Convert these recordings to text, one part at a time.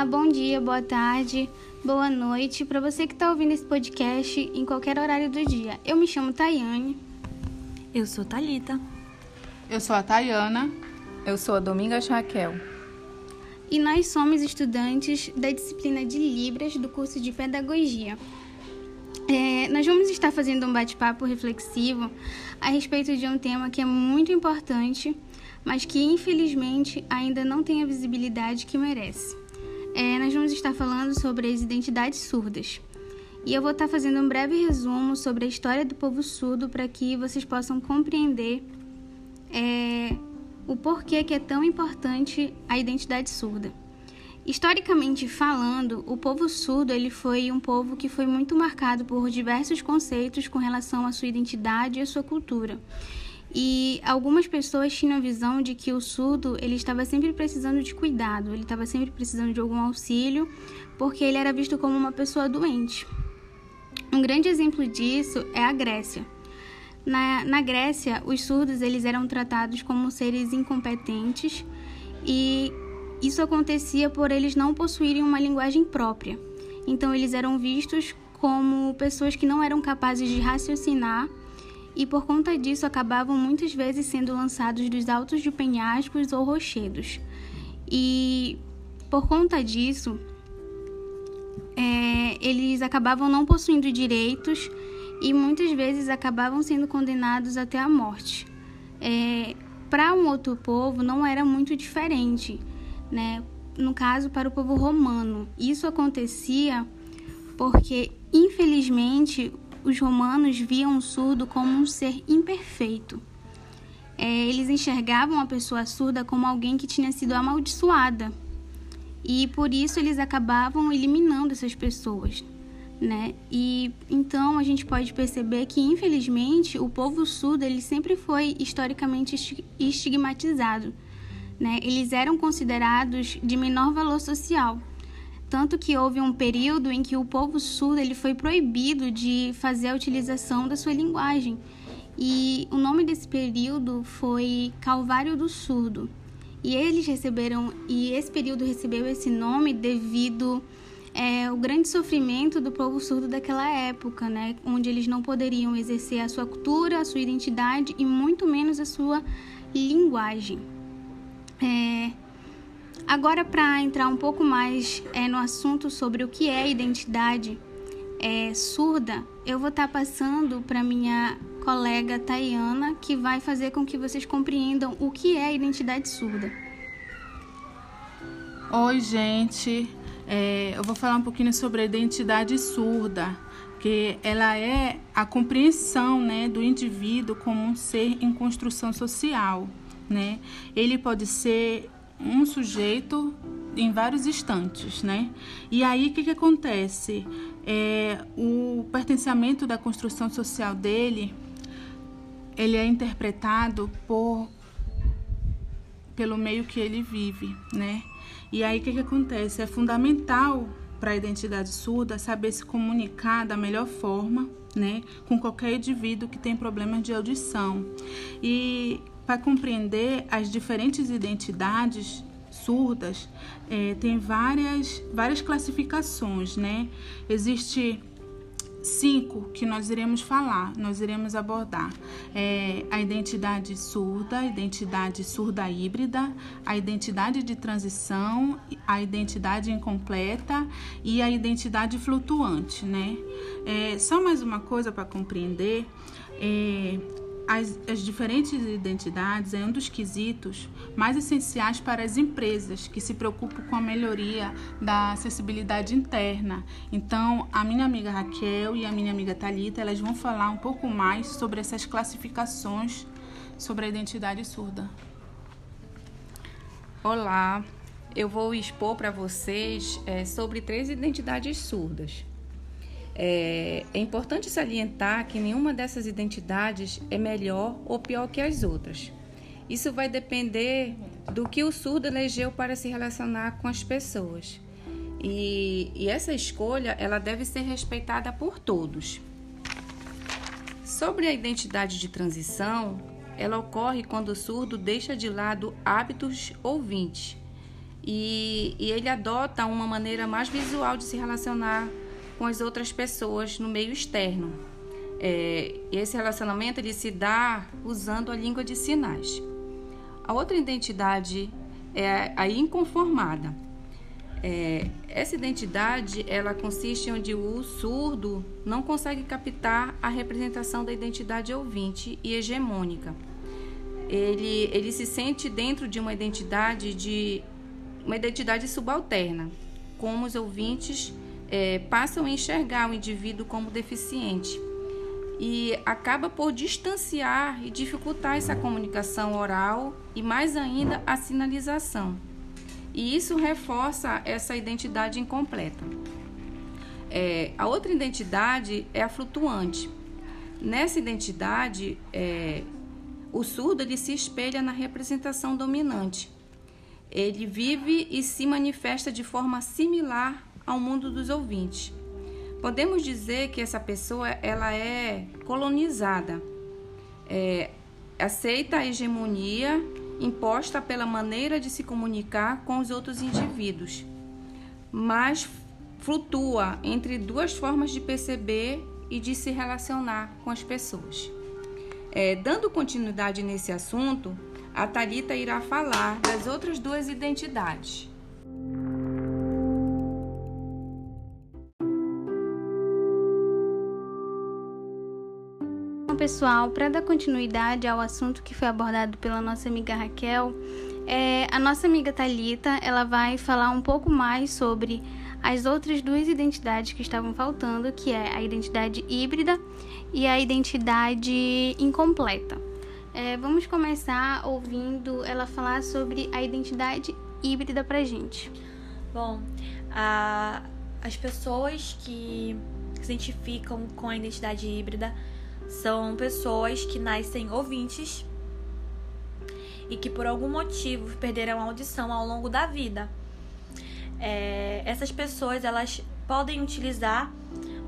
Olá, bom dia, boa tarde, boa noite para você que está ouvindo esse podcast em qualquer horário do dia. Eu me chamo Tayane. Eu sou Talita. Eu sou a Tayana. Eu sou a Domingas Raquel. E nós somos estudantes da disciplina de Libras do curso de Pedagogia. É, nós vamos estar fazendo um bate-papo reflexivo a respeito de um tema que é muito importante, mas que infelizmente ainda não tem a visibilidade que merece. É, nós vamos estar falando sobre as identidades surdas. E eu vou estar fazendo um breve resumo sobre a história do povo surdo para que vocês possam compreender é, o porquê que é tão importante a identidade surda. Historicamente falando, o povo surdo ele foi um povo que foi muito marcado por diversos conceitos com relação à sua identidade e à sua cultura. E algumas pessoas tinham a visão de que o surdo ele estava sempre precisando de cuidado, ele estava sempre precisando de algum auxílio, porque ele era visto como uma pessoa doente. Um grande exemplo disso é a Grécia. Na, na Grécia, os surdos eles eram tratados como seres incompetentes e isso acontecia por eles não possuírem uma linguagem própria. Então, eles eram vistos como pessoas que não eram capazes de raciocinar e, por conta disso, acabavam muitas vezes sendo lançados dos altos de penhascos ou rochedos. E, por conta disso, é, eles acabavam não possuindo direitos e muitas vezes acabavam sendo condenados até a morte. É, Para um outro povo, não era muito diferente né? No caso, para o povo romano. Isso acontecia porque, infelizmente, os romanos viam o surdo como um ser imperfeito. É, eles enxergavam a pessoa surda como alguém que tinha sido amaldiçoada. E por isso eles acabavam eliminando essas pessoas. Né? E então a gente pode perceber que infelizmente o povo surdo ele sempre foi historicamente estigmatizado né, eles eram considerados de menor valor social. Tanto que houve um período em que o povo surdo ele foi proibido de fazer a utilização da sua linguagem. E o nome desse período foi Calvário do Surdo. E eles receberam, e esse período recebeu esse nome devido é, ao grande sofrimento do povo surdo daquela época, né, onde eles não poderiam exercer a sua cultura, a sua identidade e muito menos a sua linguagem. É, agora, para entrar um pouco mais é, no assunto sobre o que é identidade é, surda, eu vou estar tá passando para minha colega Tayana, que vai fazer com que vocês compreendam o que é identidade surda. Oi, gente. É, eu vou falar um pouquinho sobre a identidade surda, que ela é a compreensão né, do indivíduo como um ser em construção social né? Ele pode ser um sujeito em vários instantes, né? E aí o que, que acontece? É, o pertencimento da construção social dele, ele é interpretado por pelo meio que ele vive, né? E aí o que, que acontece? É fundamental para a identidade surda saber se comunicar da melhor forma, né, com qualquer indivíduo que tem problemas de audição. E para compreender as diferentes identidades surdas, é, tem várias, várias classificações, né? Existe cinco que nós iremos falar, nós iremos abordar é, a identidade surda, a identidade surda híbrida, a identidade de transição, a identidade incompleta e a identidade flutuante, né? É, só mais uma coisa para compreender. É, as, as diferentes identidades é um dos quesitos mais essenciais para as empresas que se preocupam com a melhoria da acessibilidade interna. Então, a minha amiga Raquel e a minha amiga Talita, elas vão falar um pouco mais sobre essas classificações sobre a identidade surda. Olá, eu vou expor para vocês é, sobre três identidades surdas. É, é importante salientar que nenhuma dessas identidades é melhor ou pior que as outras. Isso vai depender do que o surdo elegeu para se relacionar com as pessoas. E, e, essa escolha ela deve ser respeitada por todos. Sobre a identidade de transição, ela ocorre quando o surdo deixa de lado hábitos ouvintes e, e ele adota uma maneira mais visual de se relacionar com as outras pessoas no meio externo. É, esse relacionamento ele se dá usando a língua de sinais. A outra identidade é a inconformada. É, essa identidade ela consiste onde o surdo não consegue captar a representação da identidade ouvinte e hegemônica. Ele, ele se sente dentro de uma identidade de uma identidade subalterna, como os ouvintes é, passam a enxergar o indivíduo como deficiente e acaba por distanciar e dificultar essa comunicação oral e mais ainda a sinalização. E isso reforça essa identidade incompleta. É, a outra identidade é a flutuante. Nessa identidade, é, o surdo ele se espelha na representação dominante. Ele vive e se manifesta de forma similar ao mundo dos ouvintes. Podemos dizer que essa pessoa ela é colonizada, é, aceita a hegemonia imposta pela maneira de se comunicar com os outros indivíduos, mas flutua entre duas formas de perceber e de se relacionar com as pessoas. É, dando continuidade nesse assunto, a Talita irá falar das outras duas identidades. Pessoal, para dar continuidade ao assunto que foi abordado pela nossa amiga Raquel, é, a nossa amiga Talita, ela vai falar um pouco mais sobre as outras duas identidades que estavam faltando, que é a identidade híbrida e a identidade incompleta. É, vamos começar ouvindo ela falar sobre a identidade híbrida pra gente. Bom, a, as pessoas que se identificam com a identidade híbrida são pessoas que nascem ouvintes e que por algum motivo perderam a audição ao longo da vida. É, essas pessoas elas podem utilizar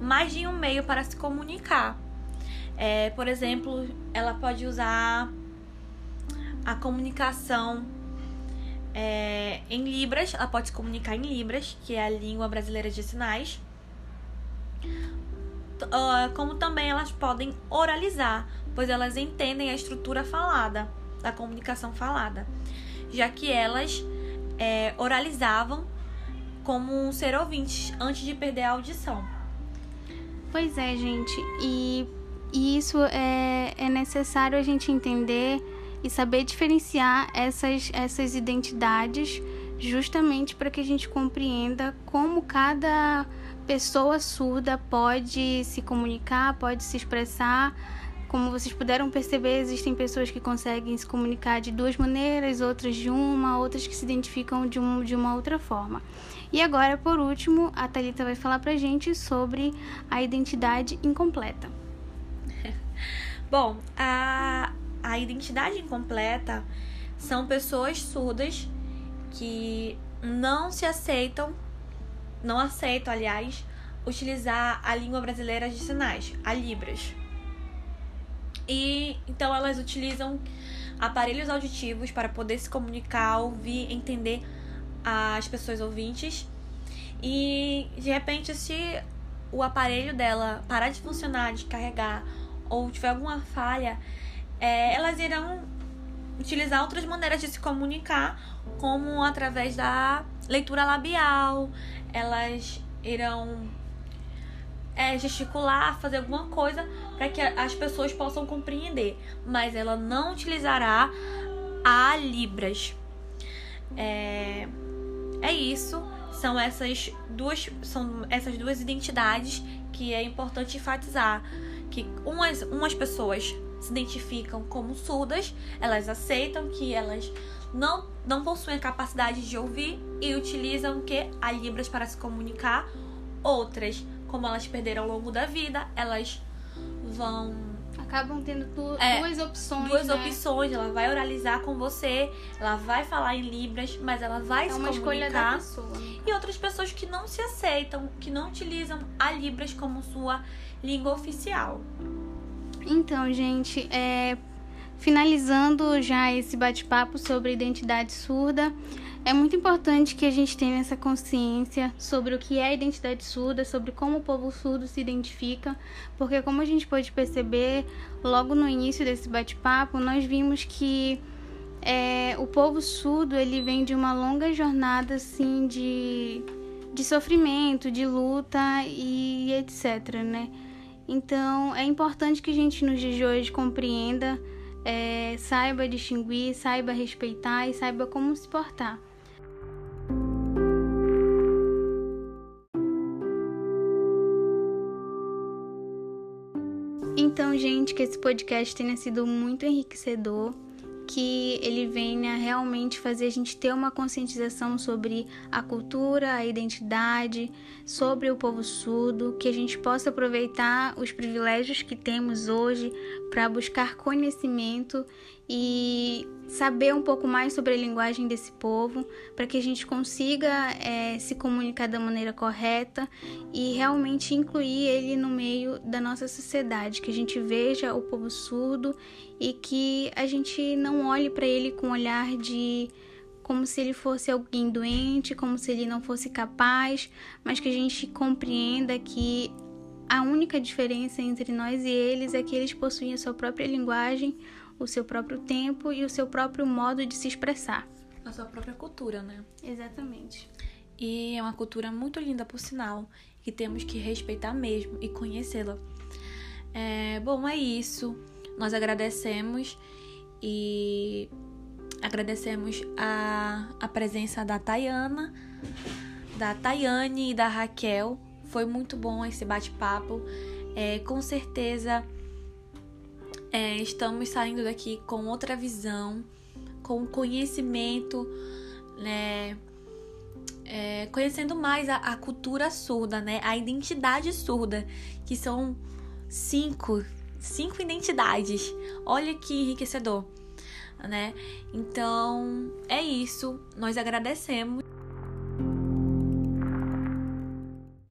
mais de um meio para se comunicar. É, por exemplo, ela pode usar a comunicação é, em Libras, ela pode se comunicar em Libras, que é a língua brasileira de sinais uh, como também elas podem oralizar, pois elas entendem a estrutura falada, da comunicação falada, já que elas é, oralizavam como um ser ouvinte antes de perder a audição. Pois é, gente, e, e isso é, é necessário a gente entender e saber diferenciar essas, essas identidades justamente para que a gente compreenda como cada pessoa surda pode se comunicar, pode se expressar. Como vocês puderam perceber, existem pessoas que conseguem se comunicar de duas maneiras, outras de uma, outras que se identificam de, um, de uma outra forma. E agora, por último, a Thalita vai falar pra gente sobre a identidade incompleta. Bom, a, a identidade incompleta são pessoas surdas que não se aceitam não aceito, aliás, utilizar a língua brasileira de sinais, a Libras. E então elas utilizam aparelhos auditivos para poder se comunicar, ouvir, entender as pessoas ouvintes. E de repente, se o aparelho dela parar de funcionar, de carregar, ou tiver alguma falha, é, elas irão utilizar outras maneiras de se comunicar, como através da leitura labial, elas irão é, gesticular, fazer alguma coisa para que as pessoas possam compreender, mas ela não utilizará a Libras. É, é isso. São essas duas são essas duas identidades que é importante enfatizar que umas, umas pessoas se identificam como surdas, elas aceitam que elas não, não possuem a capacidade de ouvir e utilizam que a Libras para se comunicar. Outras, como elas perderam ao longo da vida, elas vão acabam tendo tu, é, duas opções. Duas né? opções. Ela vai oralizar com você, ela vai falar em Libras, mas ela vai é se uma comunicar. Escolha da pessoa. Né? E outras pessoas que não se aceitam, que não utilizam a Libras como sua língua oficial. Então, gente, é, finalizando já esse bate-papo sobre identidade surda, é muito importante que a gente tenha essa consciência sobre o que é a identidade surda, sobre como o povo surdo se identifica, porque como a gente pode perceber logo no início desse bate-papo, nós vimos que é, o povo surdo ele vem de uma longa jornada assim de, de sofrimento, de luta e etc, né? Então é importante que a gente nos dias de hoje compreenda, é, saiba distinguir, saiba respeitar e saiba como se portar. Então, gente, que esse podcast tenha sido muito enriquecedor que ele venha realmente fazer a gente ter uma conscientização sobre a cultura, a identidade, sobre o povo surdo, que a gente possa aproveitar os privilégios que temos hoje para buscar conhecimento e saber um pouco mais sobre a linguagem desse povo, para que a gente consiga é, se comunicar da maneira correta e realmente incluir ele no meio da nossa sociedade, que a gente veja o povo surdo e que a gente não olhe para ele com um olhar de como se ele fosse alguém doente, como se ele não fosse capaz, mas que a gente compreenda que a única diferença entre nós e eles é que eles possuem a sua própria linguagem, o seu próprio tempo e o seu próprio modo de se expressar. A sua própria cultura, né? Exatamente. E é uma cultura muito linda, por sinal, que temos que respeitar mesmo e conhecê-la. É, bom, é isso. Nós agradecemos e agradecemos a, a presença da Tayana, da Tayane e da Raquel. Foi muito bom esse bate-papo. É, com certeza é, estamos saindo daqui com outra visão, com conhecimento, né? É, conhecendo mais a, a, cultura surda, né? A identidade surda, que são cinco, cinco identidades. Olha que enriquecedor, né? Então é isso. Nós agradecemos.